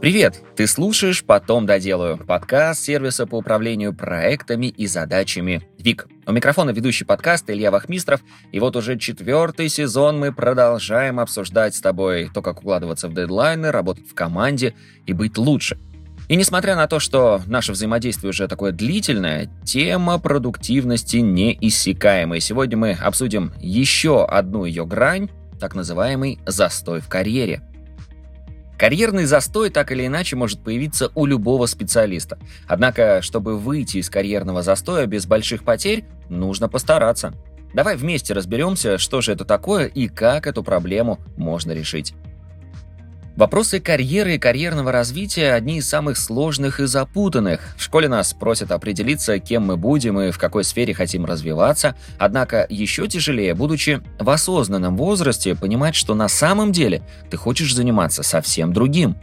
Привет! Ты слушаешь «Потом доделаю» — подкаст сервиса по управлению проектами и задачами ВИК. У микрофона ведущий подкаст Илья Вахмистров, и вот уже четвертый сезон мы продолжаем обсуждать с тобой то, как укладываться в дедлайны, работать в команде и быть лучше. И несмотря на то, что наше взаимодействие уже такое длительное, тема продуктивности неиссякаемая. Сегодня мы обсудим еще одну ее грань, так называемый застой в карьере — Карьерный застой так или иначе может появиться у любого специалиста. Однако, чтобы выйти из карьерного застоя без больших потерь, нужно постараться. Давай вместе разберемся, что же это такое и как эту проблему можно решить. Вопросы карьеры и карьерного развития – одни из самых сложных и запутанных. В школе нас просят определиться, кем мы будем и в какой сфере хотим развиваться, однако еще тяжелее, будучи в осознанном возрасте, понимать, что на самом деле ты хочешь заниматься совсем другим.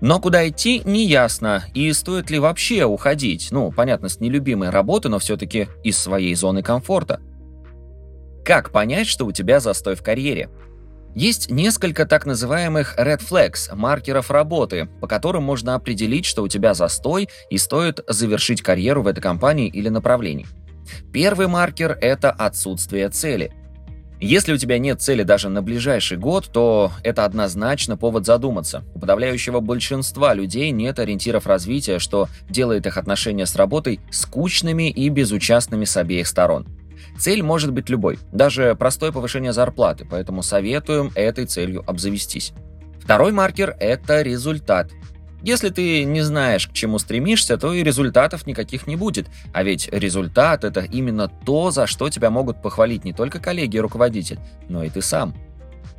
Но куда идти, не ясно, и стоит ли вообще уходить, ну, понятно, с нелюбимой работы, но все-таки из своей зоны комфорта. Как понять, что у тебя застой в карьере? Есть несколько так называемых red flags, маркеров работы, по которым можно определить, что у тебя застой и стоит завершить карьеру в этой компании или направлении. Первый маркер – это отсутствие цели. Если у тебя нет цели даже на ближайший год, то это однозначно повод задуматься. У подавляющего большинства людей нет ориентиров развития, что делает их отношения с работой скучными и безучастными с обеих сторон. Цель может быть любой, даже простое повышение зарплаты, поэтому советуем этой целью обзавестись. Второй маркер – это результат. Если ты не знаешь, к чему стремишься, то и результатов никаких не будет. А ведь результат – это именно то, за что тебя могут похвалить не только коллеги и руководитель, но и ты сам –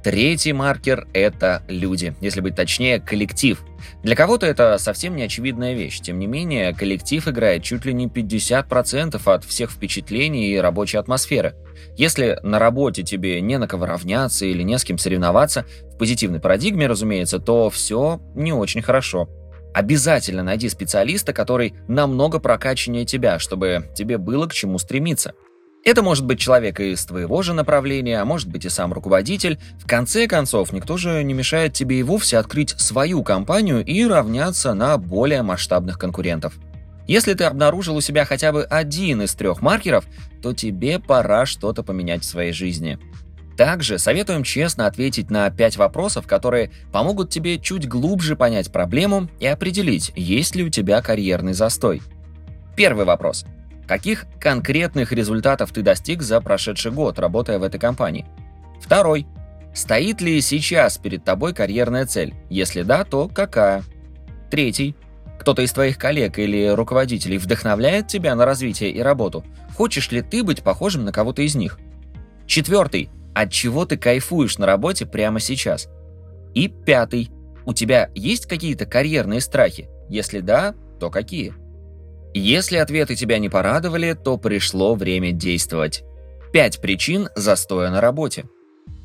Третий маркер – это люди, если быть точнее, коллектив. Для кого-то это совсем не очевидная вещь, тем не менее, коллектив играет чуть ли не 50% от всех впечатлений и рабочей атмосферы. Если на работе тебе не на кого равняться или не с кем соревноваться, в позитивной парадигме, разумеется, то все не очень хорошо. Обязательно найди специалиста, который намного прокачаннее тебя, чтобы тебе было к чему стремиться – это может быть человек из твоего же направления, а может быть и сам руководитель. В конце концов, никто же не мешает тебе и вовсе открыть свою компанию и равняться на более масштабных конкурентов. Если ты обнаружил у себя хотя бы один из трех маркеров, то тебе пора что-то поменять в своей жизни. Также советуем честно ответить на пять вопросов, которые помогут тебе чуть глубже понять проблему и определить, есть ли у тебя карьерный застой. Первый вопрос – Каких конкретных результатов ты достиг за прошедший год, работая в этой компании? Второй. Стоит ли сейчас перед тобой карьерная цель? Если да, то какая? Третий. Кто-то из твоих коллег или руководителей вдохновляет тебя на развитие и работу? Хочешь ли ты быть похожим на кого-то из них? Четвертый. От чего ты кайфуешь на работе прямо сейчас? И пятый. У тебя есть какие-то карьерные страхи? Если да, то какие? Если ответы тебя не порадовали, то пришло время действовать. Пять причин застоя на работе.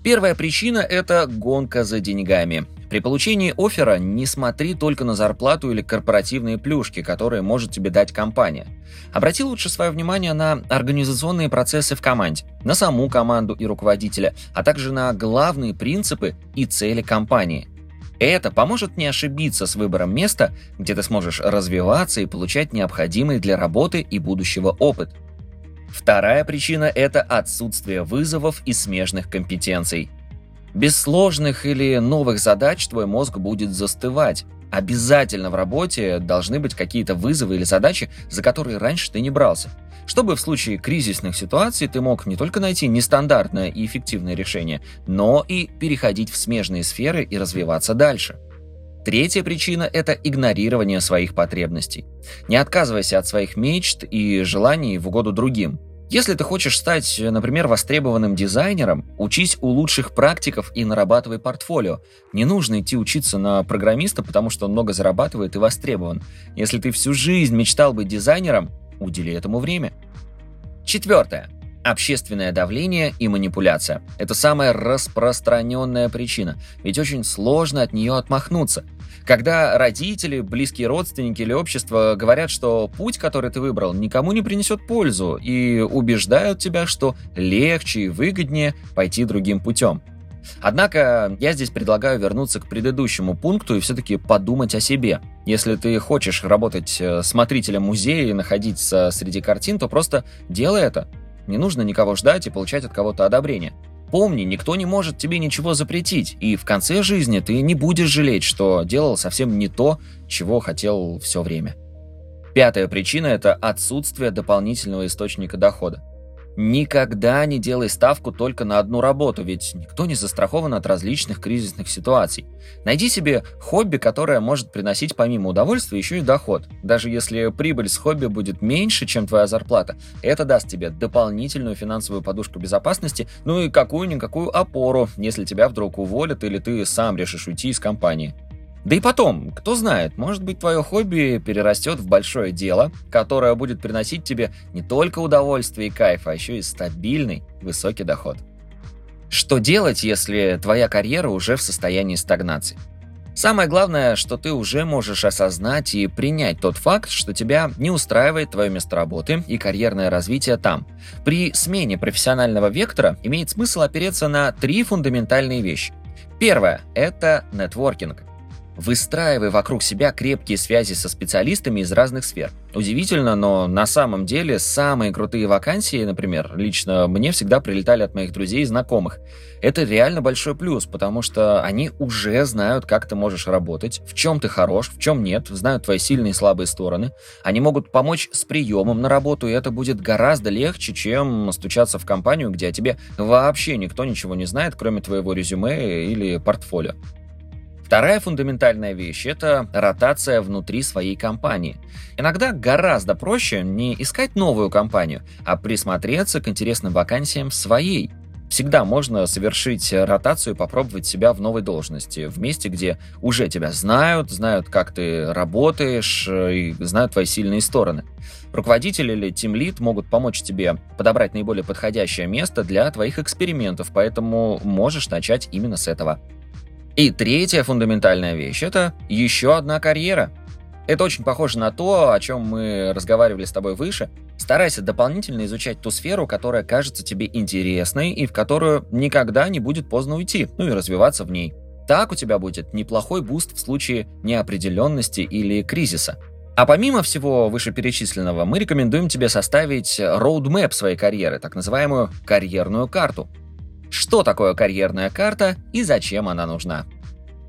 Первая причина – это гонка за деньгами. При получении оффера не смотри только на зарплату или корпоративные плюшки, которые может тебе дать компания. Обрати лучше свое внимание на организационные процессы в команде, на саму команду и руководителя, а также на главные принципы и цели компании. Это поможет не ошибиться с выбором места, где ты сможешь развиваться и получать необходимый для работы и будущего опыт. Вторая причина – это отсутствие вызовов и смежных компетенций. Без сложных или новых задач твой мозг будет застывать. Обязательно в работе должны быть какие-то вызовы или задачи, за которые раньше ты не брался – чтобы в случае кризисных ситуаций ты мог не только найти нестандартное и эффективное решение, но и переходить в смежные сферы и развиваться дальше. Третья причина – это игнорирование своих потребностей. Не отказывайся от своих мечт и желаний в угоду другим. Если ты хочешь стать, например, востребованным дизайнером, учись у лучших практиков и нарабатывай портфолио. Не нужно идти учиться на программиста, потому что он много зарабатывает и востребован. Если ты всю жизнь мечтал быть дизайнером, Удели этому время. Четвертое. Общественное давление и манипуляция. Это самая распространенная причина, ведь очень сложно от нее отмахнуться. Когда родители, близкие родственники или общество говорят, что путь, который ты выбрал, никому не принесет пользу, и убеждают тебя, что легче и выгоднее пойти другим путем. Однако я здесь предлагаю вернуться к предыдущему пункту и все-таки подумать о себе. Если ты хочешь работать э, смотрителем музея и находиться среди картин, то просто делай это. Не нужно никого ждать и получать от кого-то одобрение. Помни, никто не может тебе ничего запретить, и в конце жизни ты не будешь жалеть, что делал совсем не то, чего хотел все время. Пятая причина – это отсутствие дополнительного источника дохода. Никогда не делай ставку только на одну работу, ведь никто не застрахован от различных кризисных ситуаций. Найди себе хобби, которое может приносить помимо удовольствия еще и доход. Даже если прибыль с хобби будет меньше, чем твоя зарплата, это даст тебе дополнительную финансовую подушку безопасности, ну и какую-никакую опору, если тебя вдруг уволят или ты сам решишь уйти из компании. Да и потом, кто знает, может быть твое хобби перерастет в большое дело, которое будет приносить тебе не только удовольствие и кайф, а еще и стабильный высокий доход. Что делать, если твоя карьера уже в состоянии стагнации? Самое главное, что ты уже можешь осознать и принять тот факт, что тебя не устраивает твое место работы и карьерное развитие там. При смене профессионального вектора имеет смысл опереться на три фундаментальные вещи. Первое – это нетворкинг. Выстраивай вокруг себя крепкие связи со специалистами из разных сфер. Удивительно, но на самом деле самые крутые вакансии, например, лично мне всегда прилетали от моих друзей и знакомых. Это реально большой плюс, потому что они уже знают, как ты можешь работать, в чем ты хорош, в чем нет, знают твои сильные и слабые стороны. Они могут помочь с приемом на работу, и это будет гораздо легче, чем стучаться в компанию, где о тебе вообще никто ничего не знает, кроме твоего резюме или портфолио. Вторая фундаментальная вещь – это ротация внутри своей компании. Иногда гораздо проще не искать новую компанию, а присмотреться к интересным вакансиям в своей. Всегда можно совершить ротацию и попробовать себя в новой должности, в месте, где уже тебя знают, знают, как ты работаешь и знают твои сильные стороны. Руководитель или тимлид могут помочь тебе подобрать наиболее подходящее место для твоих экспериментов, поэтому можешь начать именно с этого. И третья фундаментальная вещь – это еще одна карьера. Это очень похоже на то, о чем мы разговаривали с тобой выше. Старайся дополнительно изучать ту сферу, которая кажется тебе интересной и в которую никогда не будет поздно уйти, ну и развиваться в ней. Так у тебя будет неплохой буст в случае неопределенности или кризиса. А помимо всего вышеперечисленного, мы рекомендуем тебе составить роудмэп своей карьеры, так называемую карьерную карту – что такое карьерная карта и зачем она нужна?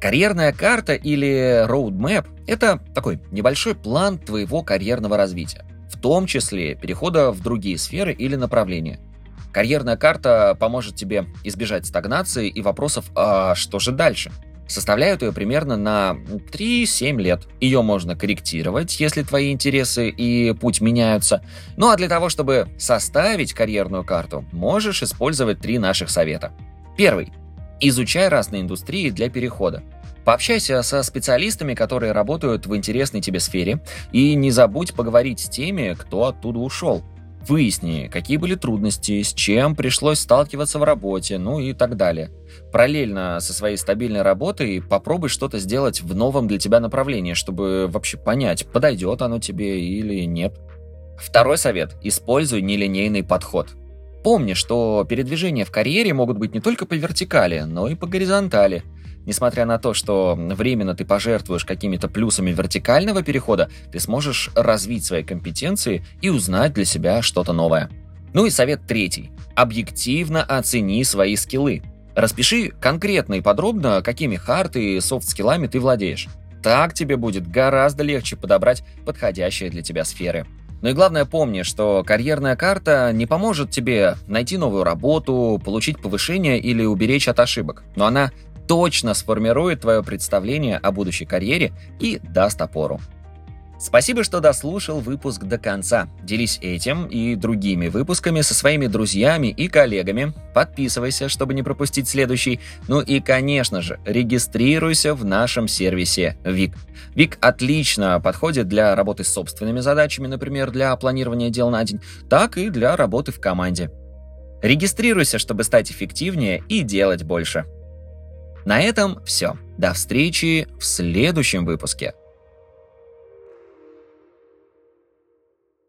Карьерная карта или roadmap – это такой небольшой план твоего карьерного развития, в том числе перехода в другие сферы или направления. Карьерная карта поможет тебе избежать стагнации и вопросов «а что же дальше?». Составляют ее примерно на 3-7 лет. Ее можно корректировать, если твои интересы и путь меняются. Ну а для того, чтобы составить карьерную карту, можешь использовать три наших совета. Первый. Изучай разные индустрии для перехода. Пообщайся со специалистами, которые работают в интересной тебе сфере, и не забудь поговорить с теми, кто оттуда ушел. Выясни, какие были трудности, с чем пришлось сталкиваться в работе, ну и так далее. Параллельно со своей стабильной работой попробуй что-то сделать в новом для тебя направлении, чтобы вообще понять, подойдет оно тебе или нет. Второй совет – используй нелинейный подход. Помни, что передвижения в карьере могут быть не только по вертикали, но и по горизонтали – Несмотря на то, что временно ты пожертвуешь какими-то плюсами вертикального перехода, ты сможешь развить свои компетенции и узнать для себя что-то новое. Ну и совет третий. Объективно оцени свои скиллы. Распиши конкретно и подробно, какими хард и софт-скиллами ты владеешь. Так тебе будет гораздо легче подобрать подходящие для тебя сферы. Ну и главное помни, что карьерная карта не поможет тебе найти новую работу, получить повышение или уберечь от ошибок, но она точно сформирует твое представление о будущей карьере и даст опору. Спасибо, что дослушал выпуск до конца. Делись этим и другими выпусками со своими друзьями и коллегами. Подписывайся, чтобы не пропустить следующий. Ну и, конечно же, регистрируйся в нашем сервисе ВИК. ВИК отлично подходит для работы с собственными задачами, например, для планирования дел на день, так и для работы в команде. Регистрируйся, чтобы стать эффективнее и делать больше. На этом все. До встречи в следующем выпуске.